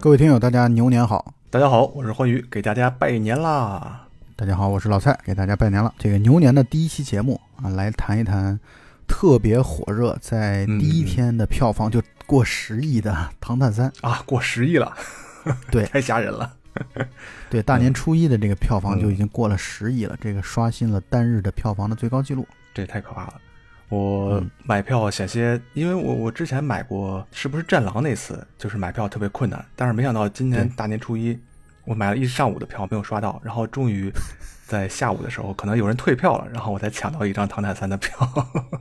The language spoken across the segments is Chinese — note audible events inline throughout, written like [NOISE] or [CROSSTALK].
各位听友，大家牛年好！大家好，我是欢愉，给大家拜年啦！大家好，我是老蔡，给大家拜年了。这个牛年的第一期节目啊，来谈一谈特别火热，在第一天的票房就过十亿的《唐探三》啊，过十亿了，对，[LAUGHS] 太吓人了。[LAUGHS] 对，大年初一的这个票房就已经过了十亿了，这个刷新了单日的票房的最高纪录，这也太可怕了。我买票险些，因为我我之前买过，是不是战狼那次就是买票特别困难，但是没想到今年大年初一，我买了一上午的票没有刷到，然后终于 [LAUGHS] 在下午的时候，可能有人退票了，然后我才抢到一张唐探三的票，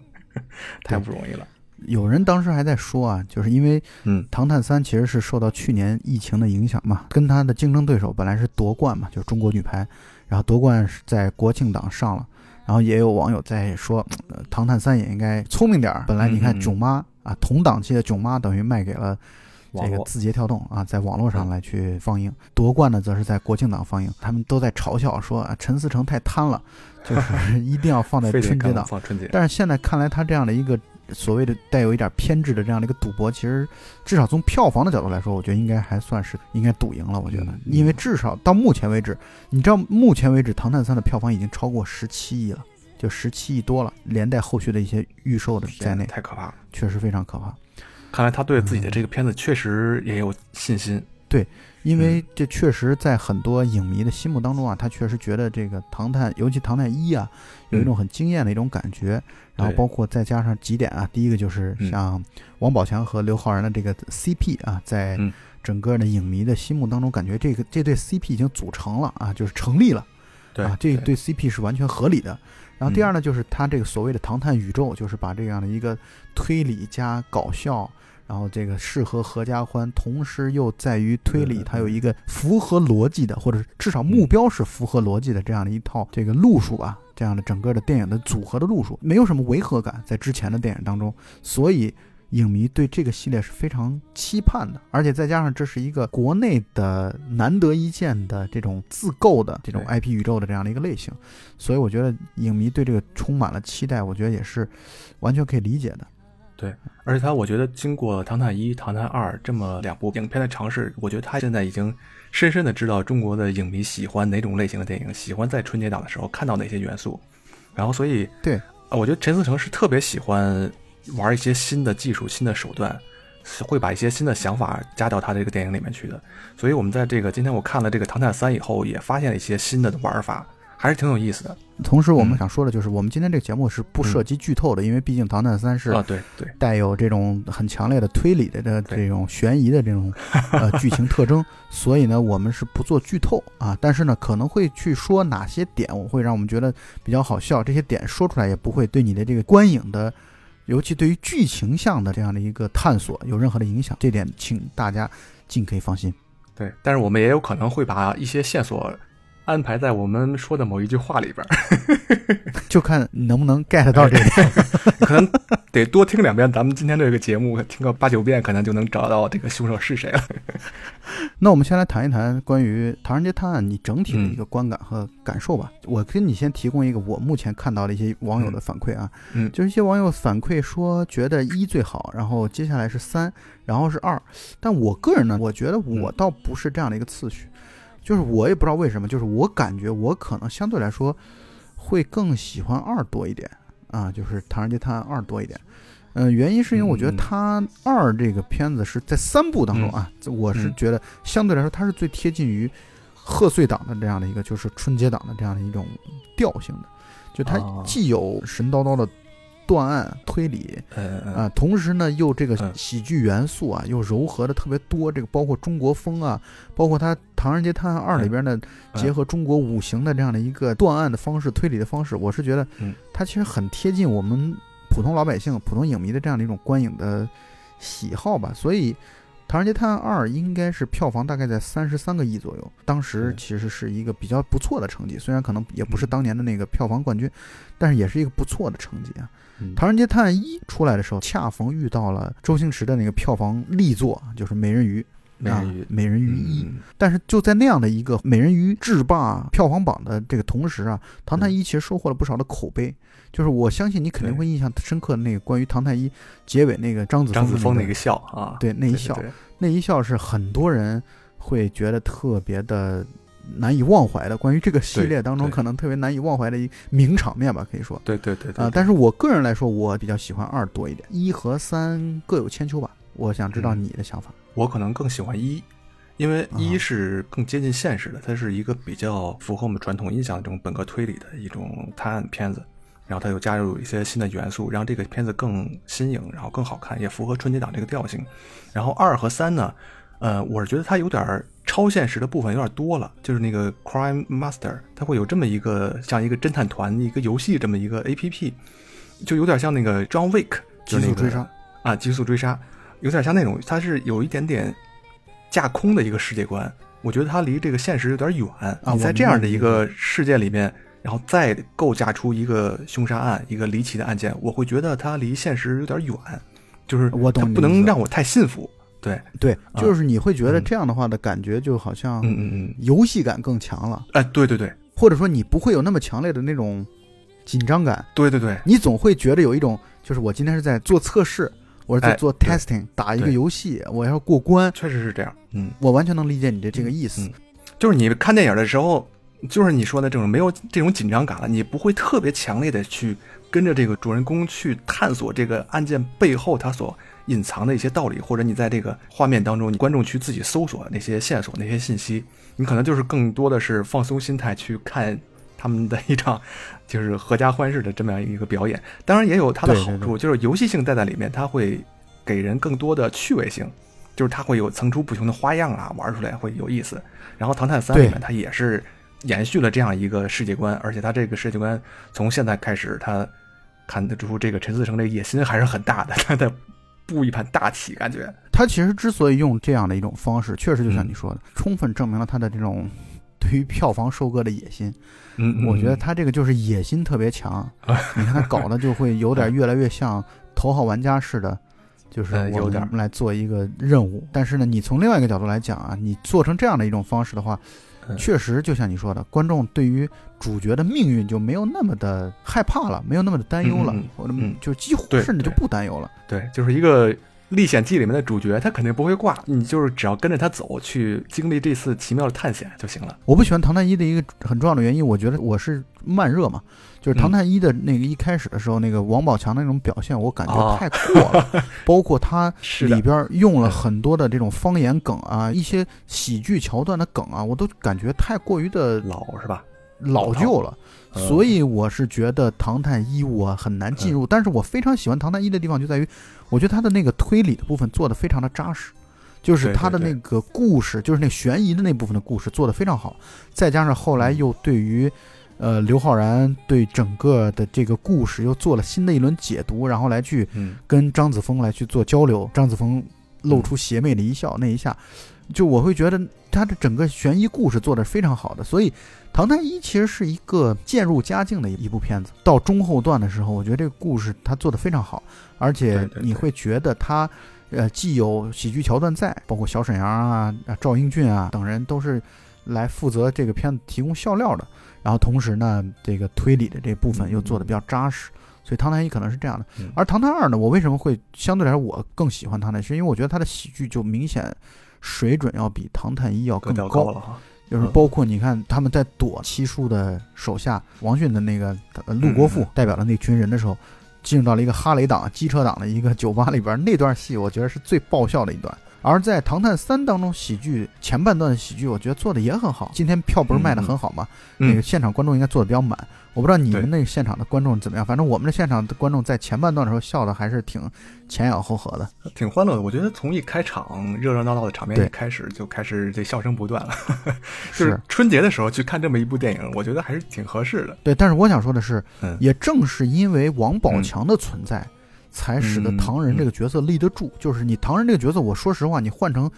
[LAUGHS] 太不容易了。有人当时还在说啊，就是因为嗯，唐探三其实是受到去年疫情的影响嘛，跟他的竞争对手本来是夺冠嘛，就是中国女排，然后夺冠是在国庆档上了。然后也有网友在说，《唐探三》也应该聪明点儿。本来你看《囧妈》啊，同档期的《囧妈》等于卖给了这个字节跳动啊，在网络上来去放映。夺冠的则是在国庆档放映。他们都在嘲笑说啊，陈思诚太贪了，就是 [LAUGHS] 一定要放在春节档。放春节。但是现在看来，他这样的一个。所谓的带有一点偏执的这样的一个赌博，其实至少从票房的角度来说，我觉得应该还算是应该赌赢了。我觉得，因为至少到目前为止，你知道目前为止《唐探三》的票房已经超过十七亿了，就十七亿多了，连带后续的一些预售的在内，太可怕了，确实非常可怕。看来他对自己的这个片子确实也有信心。对。因为这确实在很多影迷的心目当中啊，他确实觉得这个《唐探》，尤其《唐探一》啊，有一种很惊艳的一种感觉。然后包括再加上几点啊，第一个就是像王宝强和刘昊然的这个 CP 啊，在整个的影迷的心目当中，感觉这个这对 CP 已经组成了啊，就是成立了。对啊，这对 CP 是完全合理的。然后第二呢，就是他这个所谓的唐探宇宙，就是把这样的一个推理加搞笑。然后这个适合合家欢，同时又在于推理，它有一个符合逻辑的，或者至少目标是符合逻辑的这样的一套这个路数吧，这样的整个的电影的组合的路数，没有什么违和感，在之前的电影当中，所以影迷对这个系列是非常期盼的，而且再加上这是一个国内的难得一见的这种自购的这种 IP 宇宙的这样的一个类型，所以我觉得影迷对这个充满了期待，我觉得也是完全可以理解的。对，而且他，我觉得经过《唐探一》《唐探二》这么两部影片的尝试，我觉得他现在已经深深的知道中国的影迷喜欢哪种类型的电影，喜欢在春节档的时候看到哪些元素。然后，所以对，我觉得陈思诚是特别喜欢玩一些新的技术、新的手段，会把一些新的想法加到他这个电影里面去的。所以，我们在这个今天我看了这个《唐探三》以后，也发现了一些新的玩法。还是挺有意思的。同时，我们想说的就是，我们今天这个节目是不涉及剧透的，因为毕竟《唐探三》是啊，对对，带有这种很强烈的推理的这这种悬疑的这种 [LAUGHS] 呃剧情特征，所以呢，我们是不做剧透啊。但是呢，可能会去说哪些点，我会让我们觉得比较好笑。这些点说出来也不会对你的这个观影的，尤其对于剧情向的这样的一个探索有任何的影响。这点，请大家尽可以放心。对，但是我们也有可能会把一些线索。安排在我们说的某一句话里边，[LAUGHS] 就看能不能 get 到这点，[LAUGHS] 可能得多听两遍咱们今天这个节目，听个八九遍，可能就能找到这个凶手是谁了。[LAUGHS] 那我们先来谈一谈关于《唐人街探案》你整体的一个观感和感受吧。我跟你先提供一个我目前看到的一些网友的反馈啊，嗯，就是一些网友反馈说觉得一最好，然后接下来是三，然后是二，但我个人呢，我觉得我倒不是这样的一个次序。就是我也不知道为什么，就是我感觉我可能相对来说会更喜欢二多一点啊，就是《唐人街探案二》多一点。嗯，原因是因为我觉得它二这个片子是在三部当中啊，我是觉得相对来说它是最贴近于贺岁档的这样的一个，就是春节档的这样的一种调性的，就它既有神叨叨的。断案推理，啊，同时呢，又这个喜剧元素啊，又糅合的特别多。这个包括中国风啊，包括它《唐人街探案二》里边的结合中国五行的这样的一个断案的方式、推理的方式，我是觉得，它其实很贴近我们普通老百姓、普通影迷的这样的一种观影的喜好吧。所以，《唐人街探案二》应该是票房大概在三十三个亿左右，当时其实是一个比较不错的成绩，虽然可能也不是当年的那个票房冠军，但是也是一个不错的成绩啊。《唐人街探案一》出来的时候，恰逢遇到了周星驰的那个票房力作，就是《美人鱼》。美人鱼，美人鱼一。但是就在那样的一个美人鱼制霸票房榜的这个同时啊，唐探一其实收获了不少的口碑。就是我相信你肯定会印象深刻的那个关于唐太一结尾那个张子张子枫那个笑啊，对那一笑，那一笑是很多人会觉得特别的难以忘怀的。关于这个系列当中可能特别难以忘怀的一名场面吧，可以说。对对对啊！但是我个人来说，我比较喜欢二多一点，一和三各有千秋吧。我想知道你的想法。我可能更喜欢一，因为一是更接近现实的，它是一个比较符合我们传统印象这种本科推理的一种探案片子。然后它又加入一些新的元素，让这个片子更新颖，然后更好看，也符合春节档这个调性。然后二和三呢，呃，我是觉得它有点超现实的部分有点多了，就是那个 Crime Master，它会有这么一个像一个侦探团一个游戏这么一个 A P P，就有点像那个 John Wick，极速追杀啊，极速追杀，有点像那种，它是有一点点架空的一个世界观。我觉得它离这个现实有点远。你在这样的一个世界里面。然后再构架出一个凶杀案，一个离奇的案件，我会觉得它离现实有点远，就是我懂不能让我太信服。对对，就是你会觉得这样的话的感觉就好像，嗯嗯嗯，游戏感更强了。哎，对对对，或者说你不会有那么强烈的那种紧张感。对对对，你总会觉得有一种，就是我今天是在做测试，我是在做 testing，打一个游戏，我要过关。确实是这样，嗯，我完全能理解你的这个意思。就是你看电影的时候。就是你说的这种没有这种紧张感了，你不会特别强烈的去跟着这个主人公去探索这个案件背后他所隐藏的一些道理，或者你在这个画面当中，你观众去自己搜索那些线索、那些信息，你可能就是更多的是放松心态去看他们的一场就是合家欢式的这么样一个表演。当然也有它的好处，就是游戏性带在里面，它会给人更多的趣味性，就是它会有层出不穷的花样啊，玩出来会有意思。然后《唐探三》里面它也是。延续了这样一个世界观，而且他这个世界观从现在开始，他看得出这个陈思成这个野心还是很大的，他在布一盘大棋，感觉他其实之所以用这样的一种方式，确实就像你说的，充分证明了他的这种对于票房收割的野心。嗯，我觉得他这个就是野心特别强。你看他搞的就会有点越来越像头号玩家似的，就是有点来做一个任务。但是呢，你从另外一个角度来讲啊，你做成这样的一种方式的话。确实，就像你说的，观众对于主角的命运就没有那么的害怕了，没有那么的担忧了，或者就几乎甚至就不担忧了。对，就是一个。历险记里面的主角，他肯定不会挂，你就是只要跟着他走，去经历这次奇妙的探险就行了。我不喜欢唐探一的一个很重要的原因，我觉得我是慢热嘛，就是唐探一的那个一开始的时候，那个王宝强那种表现，我感觉太过了，[LAUGHS] 包括他里边用了很多的这种方言梗啊，一些喜剧桥段的梗啊，我都感觉太过于的老，是吧？老旧了。所以我是觉得《唐探一》我很难进入，但是我非常喜欢《唐探一》的地方就在于，我觉得他的那个推理的部分做的非常的扎实，就是他的那个故事，就是那悬疑的那部分的故事做的非常好，再加上后来又对于，呃，刘昊然对整个的这个故事又做了新的一轮解读，然后来去跟张子枫来去做交流，张子枫露出邪魅的一笑，那一下，就我会觉得他的整个悬疑故事做的非常好的，所以。《唐探一》其实是一个渐入佳境的一部片子，到中后段的时候，我觉得这个故事他做的非常好，而且你会觉得他，呃，既有喜剧桥段在，包括小沈阳啊、赵英俊啊等人都是来负责这个片子提供笑料的，然后同时呢，这个推理的这部分又做的比较扎实，所以《唐探一》可能是这样的。而《唐探二》呢，我为什么会相对来说我更喜欢它呢？是因为我觉得它的喜剧就明显水准要比《唐探一》要更高了哈。就是包括你看他们在躲七叔的手下王迅的那个陆国富代表的那群人的时候，进入到了一个哈雷党机车党的一个酒吧里边，那段戏我觉得是最爆笑的一段。而在《唐探三》当中，喜剧前半段的喜剧，我觉得做的也很好。今天票不是卖的很好吗？那个现场观众应该做的比较满。我不知道你们那现场的观众怎么样，反正我们的现场的观众在前半段的时候笑的还是挺前仰后合的，挺欢乐的。我觉得从一开场热热闹闹的场面一开始就开始这笑声不断了。[LAUGHS] 是春节的时候去看这么一部电影，我觉得还是挺合适的。对，但是我想说的是，也正是因为王宝强的存在。才使得唐人这个角色立得住。就是你唐人这个角色，我说实话，你换成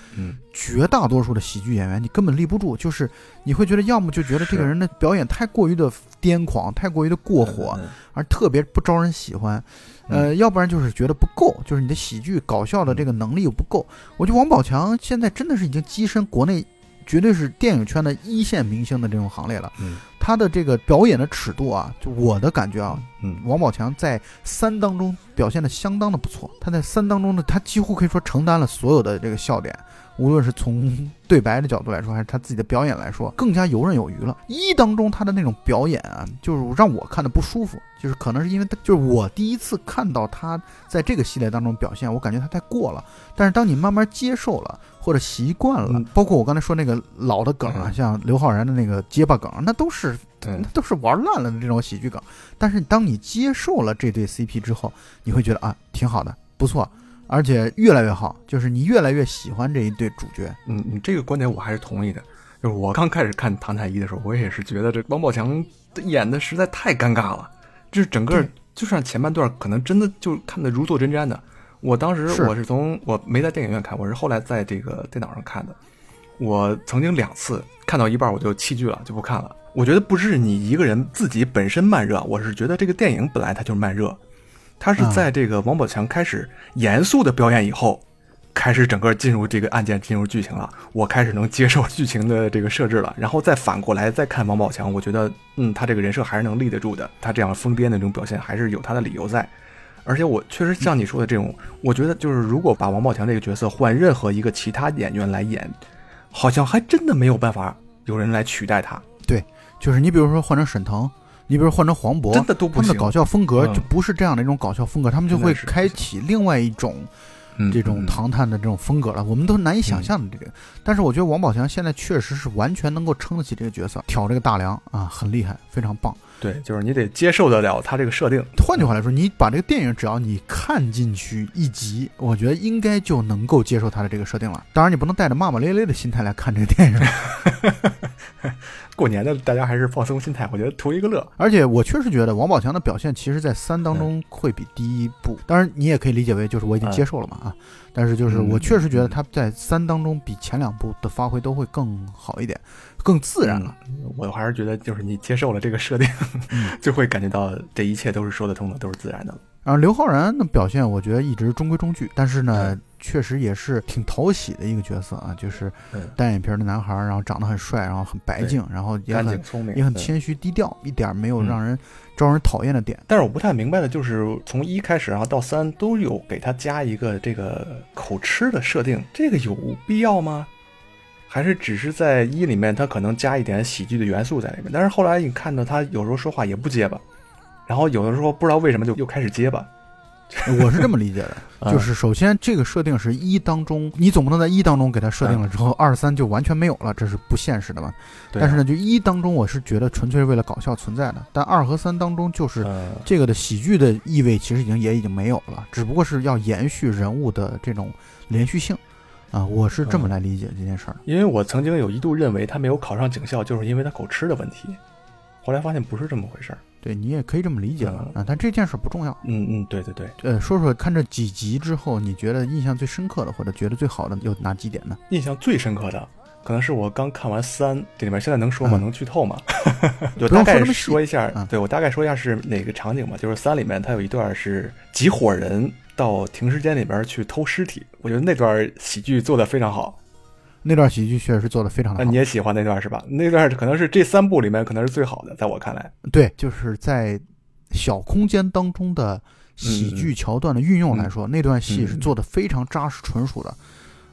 绝大多数的喜剧演员，你根本立不住。就是你会觉得，要么就觉得这个人的表演太过于的癫狂，太过于的过火，而特别不招人喜欢。呃，要不然就是觉得不够，就是你的喜剧搞笑的这个能力又不够。我觉得王宝强现在真的是已经跻身国内。绝对是电影圈的一线明星的这种行列了。嗯，他的这个表演的尺度啊，就我的感觉啊，嗯，王宝强在三当中表现的相当的不错。他在三当中呢，他几乎可以说承担了所有的这个笑点。无论是从对白的角度来说，还是他自己的表演来说，更加游刃有余了。一当中他的那种表演啊，就是让我看的不舒服，就是可能是因为他，就是我第一次看到他在这个系列当中表现，我感觉他太过了。但是当你慢慢接受了或者习惯了，包括我刚才说那个老的梗啊，像刘昊然的那个结巴梗，那都是那都是玩烂了的这种喜剧梗。但是当你接受了这对 CP 之后，你会觉得啊，挺好的，不错。而且越来越好，就是你越来越喜欢这一对主角。嗯，你这个观点我还是同意的。就是我刚开始看《唐太一》的时候，我也是觉得这王宝强演的实在太尴尬了，就是整个就算前半段可能真的就看得如坐针毡的。我当时我是从我没在电影院看，我是后来在这个电脑上看的。我曾经两次看到一半我就弃剧了，就不看了。我觉得不是你一个人自己本身慢热，我是觉得这个电影本来它就是慢热。它是在这个王宝强开始严肃的表演以后，开始整个进入这个案件，进入剧情了。我开始能接受 [LAUGHS] 剧情的这个设置了，然后再反过来再看王宝强，我觉得，嗯，他这个人设还是能立得住的。他这样疯癫的这种表现还是有他的理由在。而且我确实像你说的这种，我觉得就是如果把王宝强这个角色换任何一个其他演员来演，好像还真的没有办法有人来取代他。对，就是你比如说换成沈腾。你比如换成黄渤，真的都不行。他们的搞笑风格就不是这样的一种搞笑风格，他们就会开启另外一种这种唐探的这种风格了。我们都难以想象的这个。但是我觉得王宝强现在确实是完全能够撑得起这个角色，挑这个大梁啊，很厉害，非常棒。对，就是你得接受得了他这个设定。换句话来说，你把这个电影只要你看进去一集，我觉得应该就能够接受他的这个设定了。当然，你不能带着骂骂咧咧的心态来看这个电影。[LAUGHS] 过年的，大家还是放松心态，我觉得图一个乐。而且我确实觉得王宝强的表现，其实，在三当中会比第一部，当然你也可以理解为就是我已经接受了嘛啊。但是就是我确实觉得他在三当中比前两部的发挥都会更好一点，更自然了。我还是觉得就是你接受了这个设定，[LAUGHS] 就会感觉到这一切都是说得通的，都是自然的。然后刘昊然的表现，我觉得一直中规中矩，但是呢。确实也是挺讨喜的一个角色啊，就是单眼皮的男孩，然后长得很帅，然后很白净，然后也很聪明，也很谦虚低调，一点没有让人招人讨厌的点。但是我不太明白的就是，从一开始然后到三都有给他加一个这个口吃的设定，这个有必要吗？还是只是在一里面他可能加一点喜剧的元素在里面？但是后来你看到他有时候说话也不结巴，然后有的时候不知道为什么就又开始结巴。我是这么理解的，[LAUGHS] 就是首先这个设定是一当中，你总不能在一当中给它设定了之后，二三就完全没有了，这是不现实的嘛。但是呢，就一当中，我是觉得纯粹是为了搞笑存在的。但二和三当中，就是这个的喜剧的意味其实已经也已经没有了，只不过是要延续人物的这种连续性啊，我是这么来理解这件事儿。因为我曾经有一度认为他没有考上警校，就是因为他口吃的问题，后来发现不是这么回事儿。对你也可以这么理解了啊，但这件事不重要。嗯嗯，对对对。呃，说说看这几集之后，你觉得印象最深刻的或者觉得最好的有哪几点呢？印象最深刻的，可能是我刚看完三，这里面现在能说吗？能剧透吗？[LAUGHS] 就大概说一下。对我大概说一下是哪个场景吧。就是三里面它有一段是几伙人到停尸间里边去偷尸体，我觉得那段喜剧做的非常好。那段喜剧确实做的非常好，你也喜欢那段是吧？那段可能是这三部里面可能是最好的，在我看来。对，就是在小空间当中的喜剧桥段的运用来说，那段戏是做的非常扎实、纯熟的。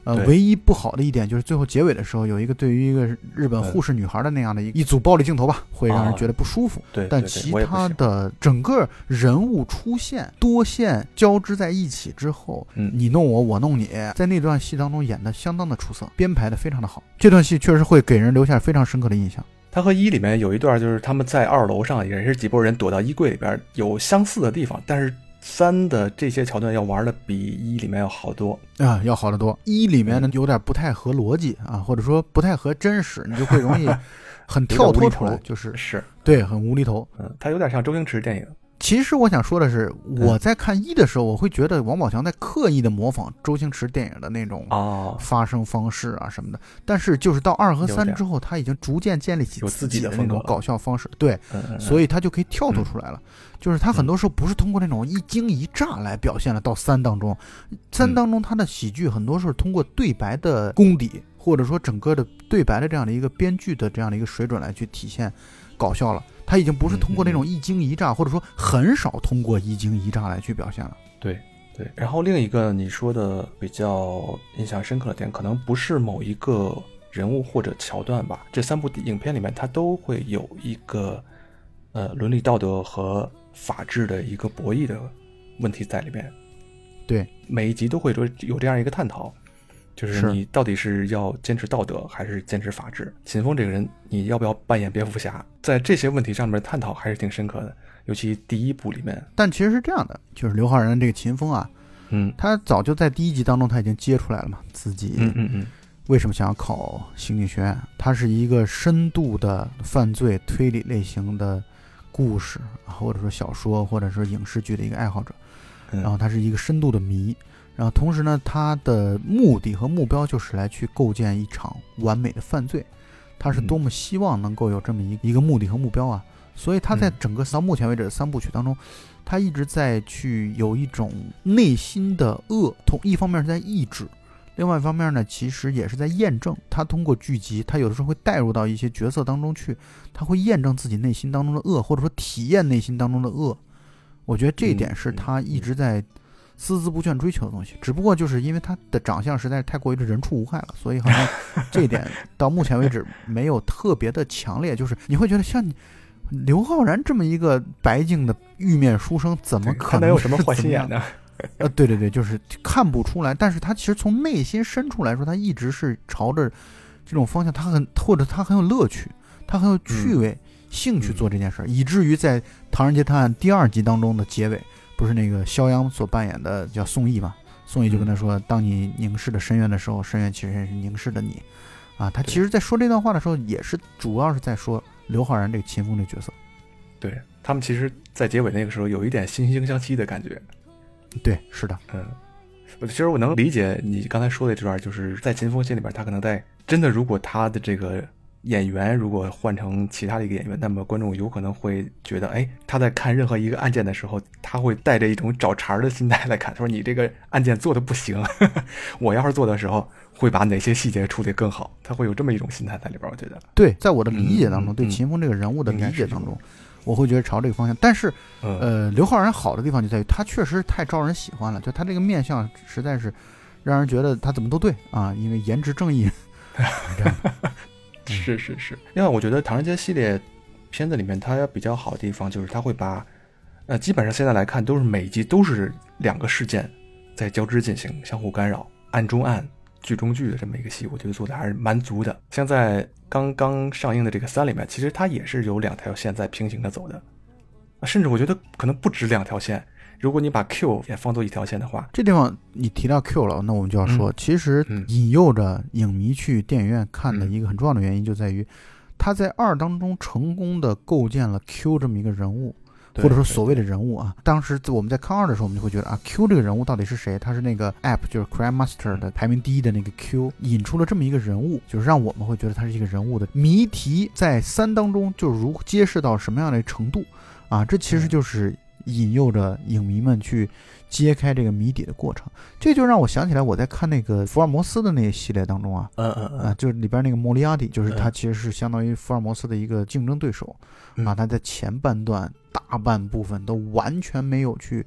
呃，唯一不好的一点就是最后结尾的时候有一个对于一个日本护士女孩的那样的一一组暴力镜头吧，会让人觉得不舒服。对，但其他的整个人物出现多线交织在一起之后，嗯，你弄我，我弄你，在那段戏当中演的相当的出色，编排的非常的好。这段戏确实会给人留下非常深刻的印象。他和一里面有一段就是他们在二楼上也是几拨人躲到衣柜里边，有相似的地方，但是。三的这些桥段要玩的比一里面要好多啊，要好得多。一里面呢有点不太合逻辑啊，或者说不太合真实，你就会容易 [LAUGHS] 很跳脱出来，就是是对，很无厘头。嗯，它有点像周星驰电影。其实我想说的是，我在看一的时候，我会觉得王宝强在刻意的模仿周星驰电影的那种哦，发声方式啊什么的。但是就是到二和三之后，他已经逐渐建立起自己的那种搞笑方式，对，所以以他就可以跳脱出来了。就是他很多时候不是通过那种一惊一乍来表现了，到三当中，三嗯当中他的喜剧很多时候通过对白的功底，或者说整个的对白的这样的一个编剧的这样的一个水准来去体现搞笑了。他已经不是通过那种一惊一乍，或者说很少通过一惊一乍来去表现了。对对。然后另一个你说的比较印象深刻的点，可能不是某一个人物或者桥段吧。这三部影片里面，它都会有一个呃伦理道德和法治的一个博弈的问题在里面。对，每一集都会有有这样一个探讨，就是是你到底是要坚持道德还是坚持法治？秦风这个人，你要不要扮演蝙蝠侠？在这些问题上面探讨还是挺深刻的，尤其第一部里面，但其实是这样的，就是刘昊然这个秦风啊，嗯他早就在第一集当中他已经揭出来了嘛，自己嗯嗯嗯，为什么想要考刑警学院？他是一个深度的犯罪推理类型的故事，或者说小说，或者说影视剧的一个爱好者。嗯然后他是一个深度的迷，然后同时呢，他的目的和目标就是来去构建一场完美的犯罪。他是多么希望能够有这么一一个目的和目标啊！所以他在嗯整个到目前为止的三部曲当中，他一直在去有一种内心的恶，同一方面是在抑制，另外一方面呢，其实也是在验证。他通过剧集，他有的时候会带入到一些角色当中去，他会验证自己内心当中的恶，或者说体验内心当中的恶。我觉得这一点是他一直在孜孜不倦追求的东西。只不过就是因为他的长相实在是太过于的人畜无害了，所以好像 [LAUGHS] 这一点到目前为止没有特别的强烈。就是你会觉得像你刘昊然这么一个白净的玉面书生，怎么可他能有什么坏心眼呢？[LAUGHS] 呃，对对对，就是看不出来，但是他其实从内心深处来说，他一直是朝着这种方向，他很或者他很有乐趣，他很有趣味、兴趣做这件事儿，以至于在《唐人街探案》第二集当中的结尾，不是那个肖央所扮演的叫宋轶嘛？宋轶就跟他说：“当你凝视着深渊的时候，深渊其实也是凝视着你。”啊，他其实在说这段话的时候，也是主要是在说刘昊然这个秦风这个角色。对他们其实，在结尾那个时候有一点惺惺相惜的感觉。对，是的，嗯，我其实我能理解你刚才说的这段，就是在秦风心里边，他可能在真的，如果他的这个演员如果换成其他的一个演员，那么观众有可能会觉得，哎，他在看任何一个案件的时候，他会带着一种找茬儿的心态来看，说你这个案件做的不行，[LAUGHS] 我要是做的时候会把哪些细节处理更好，他会有这么一种心态在里边，我觉得，对，在我的理解当中，对秦风这个人物的理解当中，我会觉得朝这个方向。但是，嗯呃，刘昊然好的地方就在于他确实太招人喜欢了，就他这个面相实在是让人觉得他怎么都对啊，因为颜值正义。[LAUGHS] 是是是，另外我觉得《唐人街》系列片子里面，它比较好的地方就是它会把，呃，基本上现在来看都是每一集都是两个事件在交织进行，相互干扰，暗中暗，剧中剧的这么一个戏，我觉得做的还是蛮足的。像在刚刚上映的这个三里面，其实它也是有两条线在平行的走的，甚至我觉得可能不止两条线。如果你把 Q 也放作一条线的话，这地方你提到 Q 了，那我们就要说，其实嗯引诱着影迷去电影院看的嗯一个很重要的原因就在于，他在二当中成功的构建了 Q 这么一个人物。或者说所谓的人物啊，当时我们在看二的时候，我们就会觉得啊，Q 这个人物到底是谁？他是那个 App 就是 Crime Master 的排名第一的那个 Q，引出了这么一个人物，就是让我们会觉得他是一个人物的谜题，在三当中就如揭示到什么样的程度啊？这其实嗯就是引诱着影迷们去揭开这个谜底的过程。这就让我想起来我在看那个福尔摩斯的那个系列当中啊，嗯嗯。啊，就是里边那个莫里亚蒂，就是他嗯。其实是相当于福尔摩斯的一个竞争对手，嗯。啊，他在前半段大半部分都完全没有去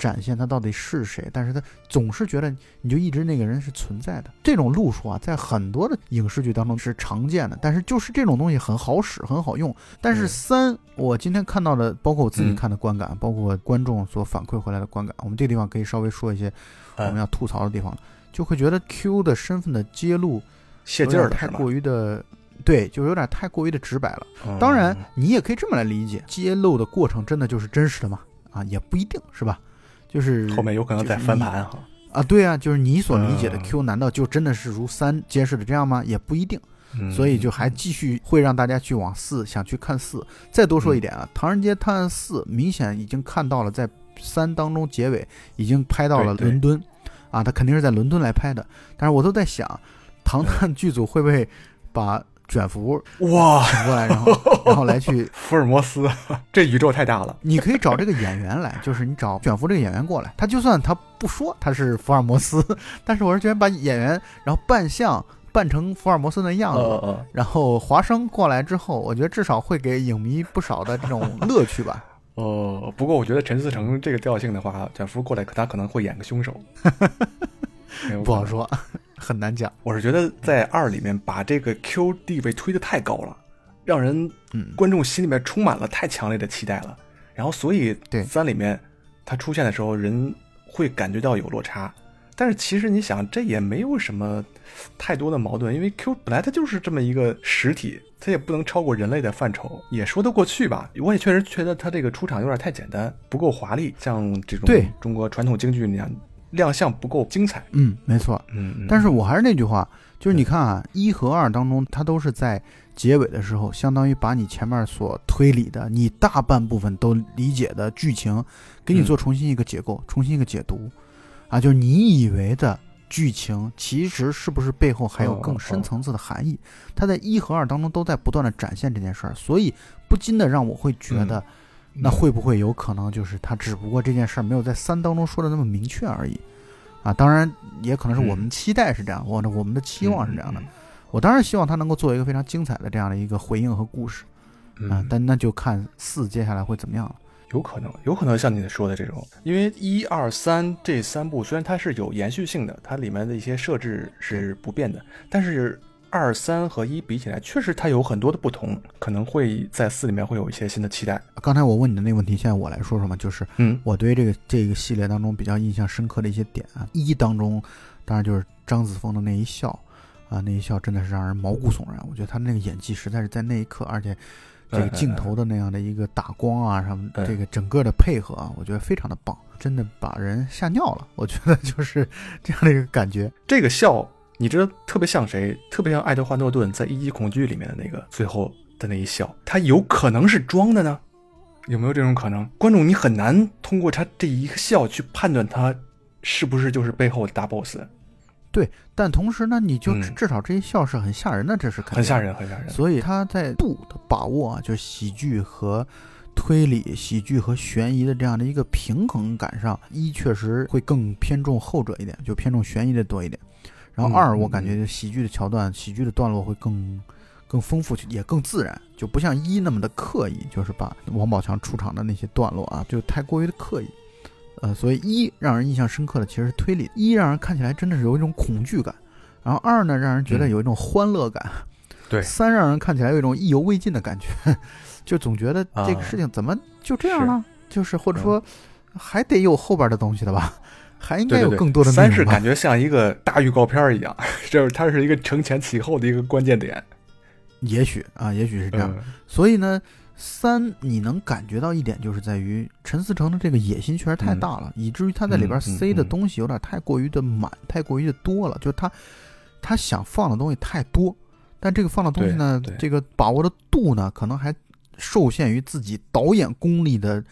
展现他到底是谁，但是他总是觉得你就一直那个人是存在的。这种路数啊，在很多的影视剧当中是常见的，但是就是这种东西很好使，很好用。但是嗯三，我今天看到的，包括我自己嗯看的观感，包括观众所反馈回来的观感，我们这个地方可以稍微说一些我们嗯，要吐槽的地方了，就会觉得 Q 的身份的揭露泄有劲太过于的，对，就有点太过于的直白了。嗯当然，你也可以这么来理解，揭露的过程真的就是真实的吗？啊，也不一定是吧？就是后面有可能再翻盘哈。啊，对啊，就是你所理解的嗯 Q，难道就真的是如三揭示的这样吗？也不一定。嗯所以就还继续会让大家去往四想去看四。再多说一点啊，唐人街探案四》明显已经看到了在三当中结尾已经拍到了伦敦，啊，他肯定是在伦敦来拍的。但是我都在想，唐探剧组会不会把卷福哇，请过来，然后然后来去，[LAUGHS] 福尔摩斯，[LAUGHS] 这宇宙太大了。你可以找这个演员来，就是你找卷福这个演员过来，他就算他不说他是福尔摩斯，[LAUGHS] 但是我是觉得把演员然后扮相扮成福尔摩斯的样子，呃呃，然后华生过来之后，我觉得至少会给影迷不少的这种乐趣吧。哦，不过我觉得陈思诚这个调性的话，卷福过来，他可能会演个凶手，不好。说，很难讲。我是觉得在二里面把这个 Q 地位推得太高了，让人嗯，观众心里面充满了太强烈的期待了。然后所以对三里面他出现的时候，人会感觉到有落差。但是其实你想，这也没有什么太多的矛盾，因为 Q 本来它就是这么一个实体，它也不能超过人类的范畴，也说得过去吧。我也确实觉得它这个出场有点太简单，不够华丽，像这种对中国传统京剧那样亮相不够精彩。嗯，没错。嗯，嗯但是我还是那句话，就是你看啊，一和二当中，它都是在结尾的时候，相当于把你前面所推理的、你大半部分都理解的剧情，给你做重新一个解构、重新一个解读，啊，就是你以为的剧情，其实是不是背后还有更深层次的含义？它在一和二当中都在不断的展现这件事儿，所以不禁的让我会觉得，那会不会有可能就是他只不过这件事儿没有在三当中说的那么明确而已？啊，当然也可能是我们期待是这样，我的我们的期望是这样的。嗯我当然希望他能够做一个非常精彩的这样的一个回应和故事啊嗯，但那就看四接下来会怎么样了。有可能，有可能像你说的这种，因为一二三这三部虽然它是有延续性的，它里面的一些设置是不变的，但是二三和一比起来，确实它有很多的不同，可能会在四里面会有一些新的期待。刚才我问你的那个问题，现在我来说说嘛，就是嗯我对这个这个系列当中比较印象深刻的一些点啊，一当中当然就是张子枫的那一笑啊，那一笑真的是让人毛骨悚然。我觉得他那个演技实在是在那一刻，而且这个镜头的那样的一个打光啊，什么对这个整个的配合啊，我觉得非常的棒，真的把人吓尿了。我觉得就是这样的一个感觉。这个笑，你知道特别像谁？特别像爱德华诺顿在《一级恐惧》里面的那个最后的那一笑，他有可能是装的呢？有没有这种可能？观众你很难通过他这一个笑去判断他是不是就是背后的大 boss，对但同时呢，你就嗯至至少这一笑是很吓人的，这是肯定很吓人，很吓人。所以他在度的把握啊，就是喜剧和推理、喜剧和悬疑的这样的一个平衡感上，一确实会更偏重后者一点，就偏重悬疑的多一点。然后嗯二，嗯我感觉就喜剧的桥段、喜剧的段落会更更丰富，也更自然，就不像一那么的刻意，就是把王宝强出场的那些段落啊，就太过于的刻意。呃，所以一让人印象深刻的其实是推理，一让人看起来真的是有一种恐惧感，然后二呢让人觉得嗯。有一种欢乐感，[LAUGHS] 对。三让人看起来有一种意犹未尽的感觉，[LAUGHS] 就总觉得这个啊。事情怎么就这样了？就是或者嗯。说还得有后边的东西的吧，还应该有更多的三是感觉像一个大预告片儿一样，[LAUGHS] 就是它是一个承前启后的一个关键点。也许啊，也许是这样。嗯所以呢，三你能感觉到一点，就是在于陈思诚的这个野心确实太大了，以至于他在里边塞的嗯东西有点太过于的满，太过于的多了。就他他想放的东西太多，但这个放的东西呢这个把握的度呢，可能还受限于自己导演功力的。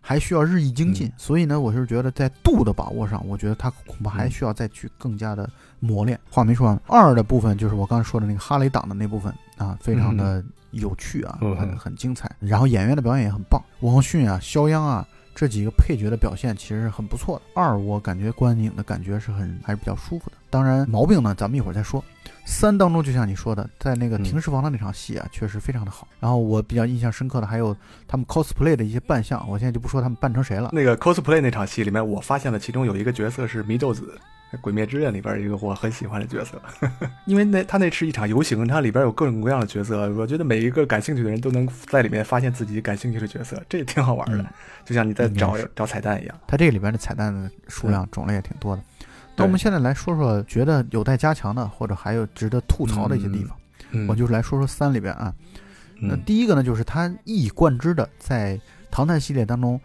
还需要日益精进，嗯所以呢，我是觉得在度的把握上，我觉得他恐怕还嗯需要再去更加的磨练。话没说完，二的部分就是我刚才说的那个哈雷党的那部分啊，非常的有趣啊，嗯很很精彩。然后演员的表演也很棒，王迅啊、肖央啊这几个配角的表现其实是很不错的。二我感觉观影的感觉是很还是比较舒服的。当然毛病呢，咱们一会儿再说。三当中就像你说的，在那个嗯停尸房的那场戏啊，确实非常的好。然后我比较印象深刻的还有他们 cosplay 的一些扮相，我现在就不说他们扮成谁了。那个 cosplay 那场戏里面，我发现了其中有一个角色是祢豆子，《鬼灭之刃》里边一个我很喜欢的角色，[LAUGHS] 因为那他那是一场游行，它里边有各种各样的角色，我觉得每一个感兴趣的人都能在里面发现自己感兴趣的角色，这也挺好玩的，嗯就像你在找找彩蛋一样。它这个里边的彩蛋的数量种类也挺多的。那我们现在来说说觉得有待加强的，或者还有值得吐槽的一些地方。嗯，我就是来说说三里边啊。那嗯第一个呢，就是他一以贯之的在唐探系列当中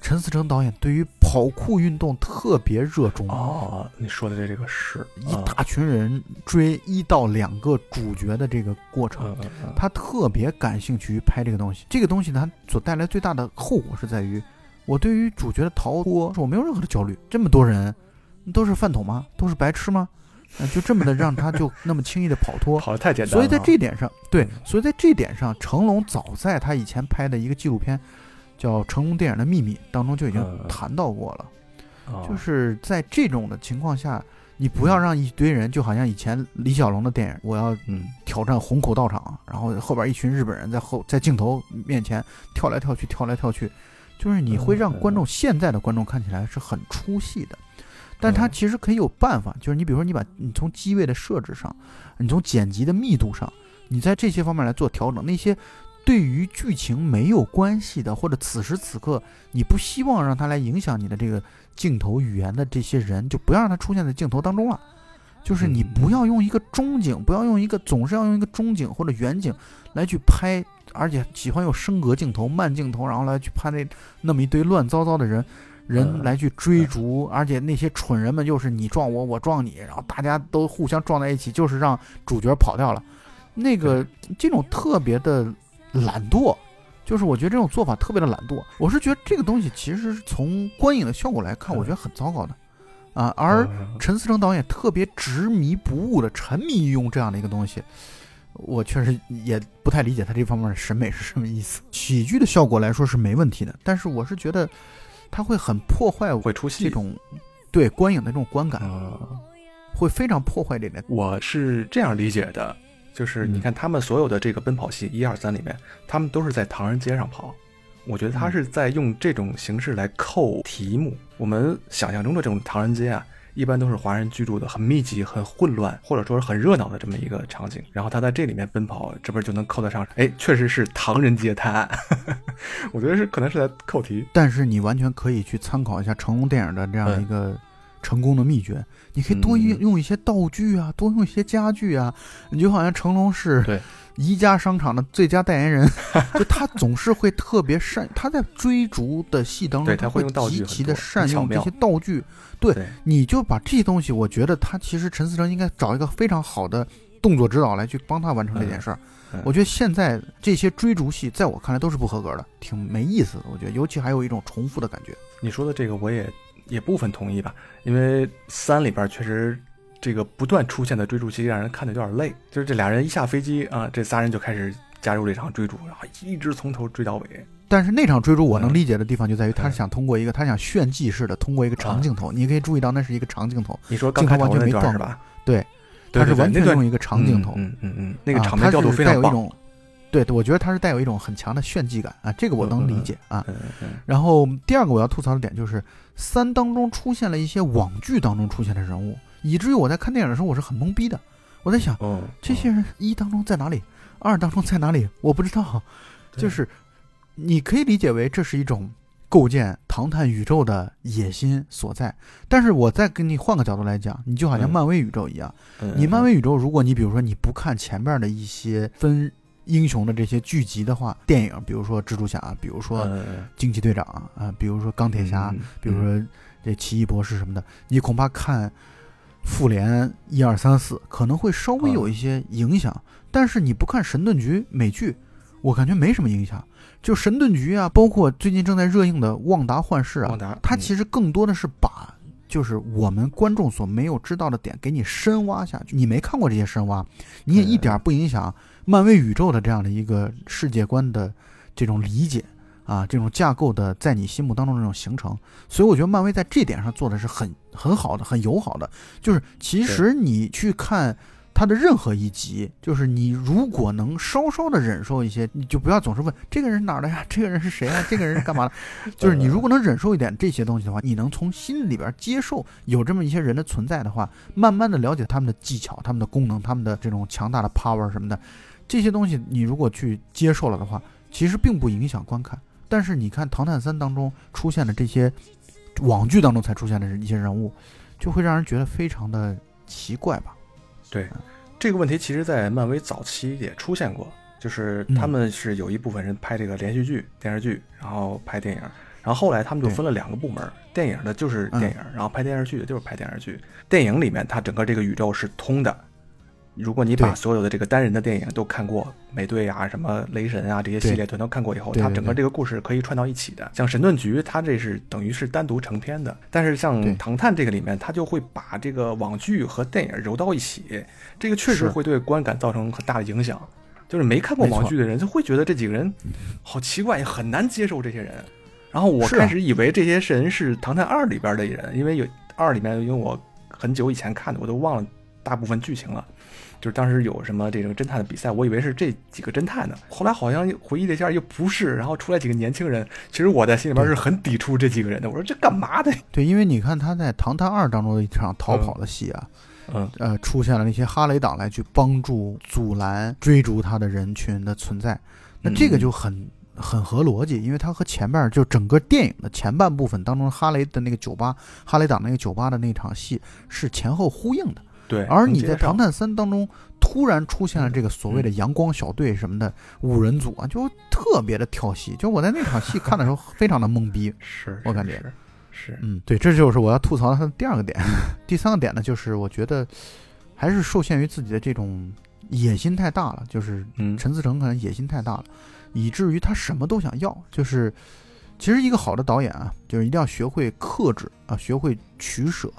陈思诚导演对于跑酷运动特别热衷哦，你说的这这个是一大群人追一到两个主角的这个过程，他特别感兴趣于拍这个东西。这个东西呢，所带来最大的后果是在于，我对于主角的逃脱，我没有任何的焦虑。这么多人都是饭桶吗？都是白痴吗？就这么的让他就 [LAUGHS] 那么轻易的跑脱，跑的太简单。所以在这点上，对，所以在这点上，成龙早在他以前拍的一个纪录片。叫《成龙电影的秘密》当中就已经谈到过了，就是在这种的情况下，你不要让一堆人就好像以前李小龙的电影，我要挑战虹口道场，然后后边一群日本人在后在镜头面前跳来跳去，跳来跳去，就是你会让观众现在的观众看起来是很出戏的。但它其实可以有办法，就是你比如说你把你从机位的设置上，你从剪辑的密度上，你在这些方面来做调整，那些。对于剧情没有关系的，或者此时此刻你不希望让它来影响你的这个镜头语言的这些人，就不要让它出现在镜头当中了。就是你不要用一个中景，不要用一个总是要用一个中景或者远景来去拍，而且喜欢用升格镜头、慢镜头，然后来去拍那那么一堆乱糟糟的人人来去追逐，而且那些蠢人们又是你撞我，我撞你，然后大家都互相撞在一起，就是让主角跑掉了。那个这种特别的。懒惰，就是我觉得这种做法特别的懒惰。我是觉得这个东西其实从观影的效果来看，我觉得很糟糕的，啊。而陈思诚导演特别执迷不悟的沉迷于用这样的一个东西，我确实也不太理解他这方面的审美是什么意思。喜剧的效果来说是没问题的，但是我是觉得他会很破坏，会出戏这种对观影的这种观感，会非常破坏这点。我是这样理解的。就是你看他们所有的这个奔跑戏一二三里面，他们都是在唐人街上跑。我觉得他是在用这种形式来扣题目。我们想象中的这种唐人街啊，一般都是华人居住的，很密集、很混乱，或者说是很热闹的这么一个场景。然后他在这里面奔跑，这不是就能扣得上？哎，确实是唐人街探案。[LAUGHS] 我觉得是可能是在扣题。但是你完全可以去参考一下成龙电影的这样一个。成功的秘诀，你可以多用用一些道具啊，多用一些家具啊。你就好像成龙是宜家商场的最佳代言人，[LAUGHS] 就他总是会特别善，他在追逐的戏当中，他会极其的善用这些道具。对，你就把这些东西，我觉得他其实陈思诚应该找一个非常好的动作指导来去帮他完成这件事儿。我觉得现在这些追逐戏，在我看来都是不合格的，挺没意思的。我觉得，尤其还有一种重复的感觉。你说的这个，我也。也部分同意吧，因为三里边确实这个不断出现的追逐戏让人看的有点累。就是这俩人一下飞机啊，这仨人就开始加入这场追逐，然后一直从头追到尾。但是那场追逐我能理解的地方就在于，他是想通过一个他想炫技似的通过一个长镜头，你可以注意到那是一个长镜头。你说刚开头完全没断是吧？对，他是完全用一个长镜头。嗯嗯嗯，那个场面调度非常棒。对，我觉得他是带有一种很强的炫技感啊，这个我能理解啊。然后第二个我要吐槽的点就是三当中出现了一些网剧当中出现的人物，以至于我在看电影的时候我是很懵逼的。我在想，这些人一当中在哪里，二当中在哪里，我不知道。就是你可以理解为这是一种构建唐探宇宙的野心所在，但是我再跟你换个角度来讲，你就好像漫威宇宙一样，你漫威宇宙，如果你比如说你不看前面的一些分。英雄的这些剧集的话，电影，比如说蜘蛛侠，比如说惊奇队长啊，比如说钢铁侠，比如说这奇异博士什么的，你恐怕看复联一二三四可能会稍微有一些影响，但是你不看神盾局美剧，我感觉没什么影响。就神盾局啊，包括最近正在热映的旺达幻视啊，它其实更多的是把就是我们观众所没有知道的点给你深挖下去。你没看过这些深挖，你也一点不影响。漫威宇宙的这样的一个世界观的这种理解啊，这种架构的在你心目当中这种形成，所以我觉得漫威在这点上做的是很很好的，很友好的。就是其实你去看它的任何一集，就是你如果能稍稍的忍受一些，你就不要总是问这个人哪儿的呀，这个人是谁啊，这个人是干嘛的？[LAUGHS] 就是你如果能忍受一点这些东西的话，你能从心里边接受有这么一些人的存在的话，慢慢的了解他们的技巧、他们的功能、他们的这种强大的 power 什么的。这些东西你如果去接受了的话，其实并不影响观看。但是你看《唐探三》当中出现的这些网剧当中才出现的一些人物，就会让人觉得非常的奇怪吧？对，这个问题其实，在漫威早期也出现过，就是他们是有一部分人拍这个连续剧、电视剧，然后拍电影，然然后后来他们就分了两个部门，电影的就是电影，然后拍电视剧的就是拍电视剧。电影里面它整个这个宇宙是通的。如果你把所有的这个单人的电影都看过，美队啊、什么雷神啊这些系列全都看过以后，它整个这个故事可以串到一起的。像神盾局，它这是等于是单独成片的。但是像唐探这个里面，它就会把这个网剧和电影揉到一起，这个确实会对观感造成很大的影响。就是没看过网剧的人就会觉得这几个人好奇怪，很难接受这些人。然后我开始以为这些人是唐探二里边的人，因为有二里面，因为我很久以前看的，我都忘了大部分剧情了。就是当时有什么这种侦探的比赛，我以为是这几个侦探呢，后来好像回忆了一下又不是，然后出来几个年轻人，其实我在心里边是很抵触这几个人的。我说这干嘛的？[LAUGHS] 对，因为你看他在《唐探二》当中的一场逃跑的戏啊，嗯呃，出现了那些哈雷党来去帮助阻拦追逐他的人群的存在，那这个就很很合逻辑，因为它和前边就整个电影的前半部分当中哈雷的那个酒吧，哈雷党那个酒吧的那场戏是前后呼应的。对，而你在《唐探三》当中突然出现了这个所谓的阳光小队什么的五人组啊，就特别的跳戏。就我在那场戏看的时候，[LAUGHS] 非常的懵逼。是，我感觉是，嗯，对，这就是我要吐槽他的第二个点。[LAUGHS] 第三个点呢，就是我觉得还是受限于自己的这种野心太大了，就是陈思诚可能野心太大了，以至于他什么都想要。就是其实一个好的导演啊，就是一定要学会克制啊，学会取舍。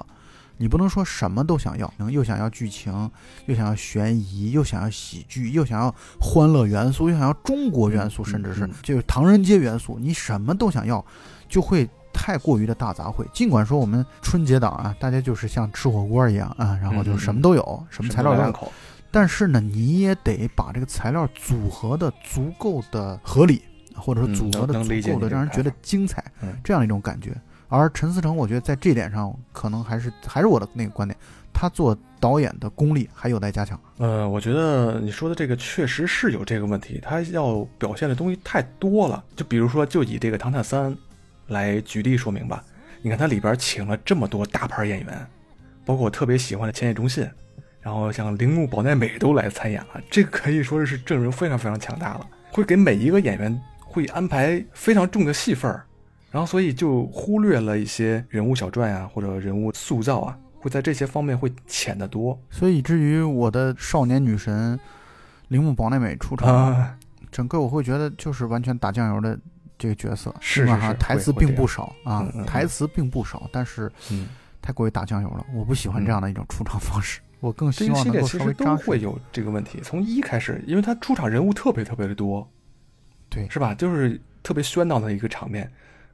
你不能说什么都想要，又想要剧情，又想要悬疑，又想要喜剧，又想要欢乐元素，又想要中国元素，甚至是就是唐人街元素，你什么都想要，就会太过于的大杂烩。尽管说我们春节档啊，大家就是像吃火锅一样啊，然后就什么都有，什么材料都有，但是呢，你也得把这个材料组合的足够的合理，或者说组合的足够的让人觉得精彩，这样一种感觉。而陈思诚，我觉得在这点上，可能还是还是我的那个观点，他做导演的功力还有待加强。呃，我觉得你说的这个确实是有这个问题，他要表现的东西太多了。就比如说，就以这个《唐探三》来举例说明吧。你看，它里边请了这么多大牌演员，包括我特别喜欢的千叶忠信，然后像铃木保奈美都来参演了，这个可以说是阵容非常非常强大了，会给每一个演员会安排非常重的戏份儿。然后，所以就忽略了一些人物小传啊，或者人物塑造啊，会在这些方面会浅得多。所以，以至于我的少年女神铃木保奈美出场，整个我会觉得就是完全打酱油的这个角色，是是是，台词并不少啊，台词并不少，但是太过于打酱油了，我不喜欢这样的一种出场方式，我更希望能够稍微都会有这个问题。从一开始，因为他出场人物特别特别的多，对，是吧？就是特别喧闹的一个场面。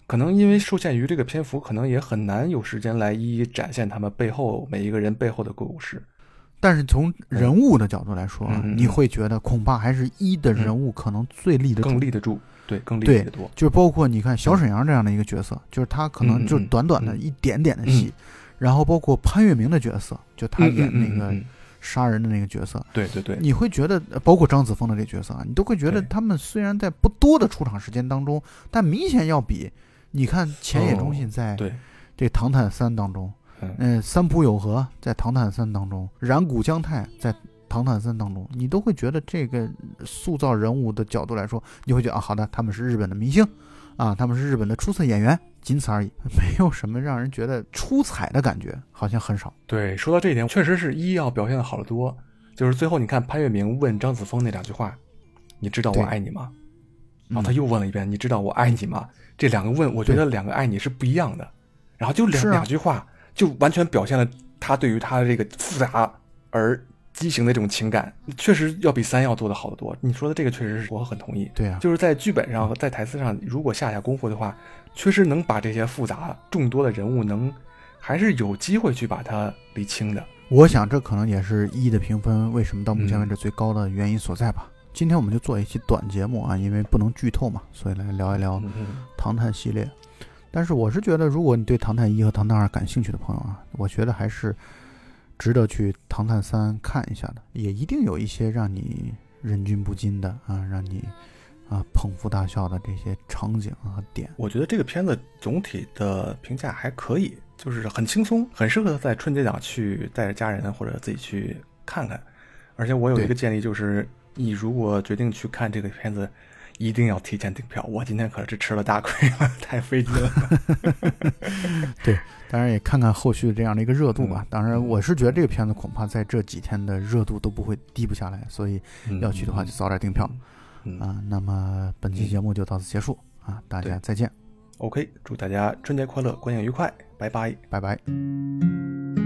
可能因为受限于这个篇幅，可能也很难有时间来一一展现他们背后每一个人背后的故事。但是从人物的角度来说，你会觉得恐怕还是一的人物可能最立得住。更立得住，对，更立得多。就包括你看小沈阳这样的一个角色，就是他可能就短短的一点点的戏，然后包括潘粤明的角色，就他演那个杀人的那个角色，对对对，你会觉得包括张子枫的这角色啊，你都会觉得他们虽然在不多的出场时间当中，但明显要比。你看，前野忠信在这《唐探三》当中，嗯，三浦友和在《唐探三》当中，染谷将太在《唐探三》当中，你都会觉得这个塑造人物的角度来说，你会觉得啊，好的，他们是日本的明星，啊，他们是日本的出色演员，仅此而已，没有什么让人觉得出彩的感觉，好像很少。对，说到这一点，确实是一要表现的好得多。就是最后你看潘粤明问张子枫那两句话，你知道我爱你吗？然后他又问了一遍，你知道我爱你吗？这两个问，我觉得两个爱你是不一样的，然后就两两句话，就完全表现了他对于他的这个复杂而畸形的这种情感，确实要比三要做的好得多。你说的这个确实是我很同意。对啊，就是在剧本上和在台词上，如果下下功夫的话，确实能把这些复杂众多的人物能还是有机会去把它理清的。我想这可能也是一的评分为什么到目前为止最高的原因所在吧。今天我们就做一期短节目啊，因为不能剧透嘛，所以来聊一聊《唐探》系列。但是我是觉得，如果你对《唐探一》和《唐探二》感兴趣的朋友啊，我觉得还是值得去《唐探三》看一下的，也一定有一些让你忍俊不禁的啊，让你啊捧腹大笑的这些场景和点。我觉得这个片子总体的评价还可以，就是很轻松，很适合在春节档去带着家人或者自己去看看。而且我有一个建议就是。你如果决定去看这个片子，一定要提前订票。我今天可是吃了大亏了，太费劲了。[LAUGHS] 对，当然也看看后续这样的一个热度吧。当然，我是觉得这个片子恐怕在这几天的热度都不会低不下来，所以要去的话就早点订票啊。那么本期节目就到此结束啊，大家再见。OK，祝大家春节快乐，观影愉快，拜拜，拜拜。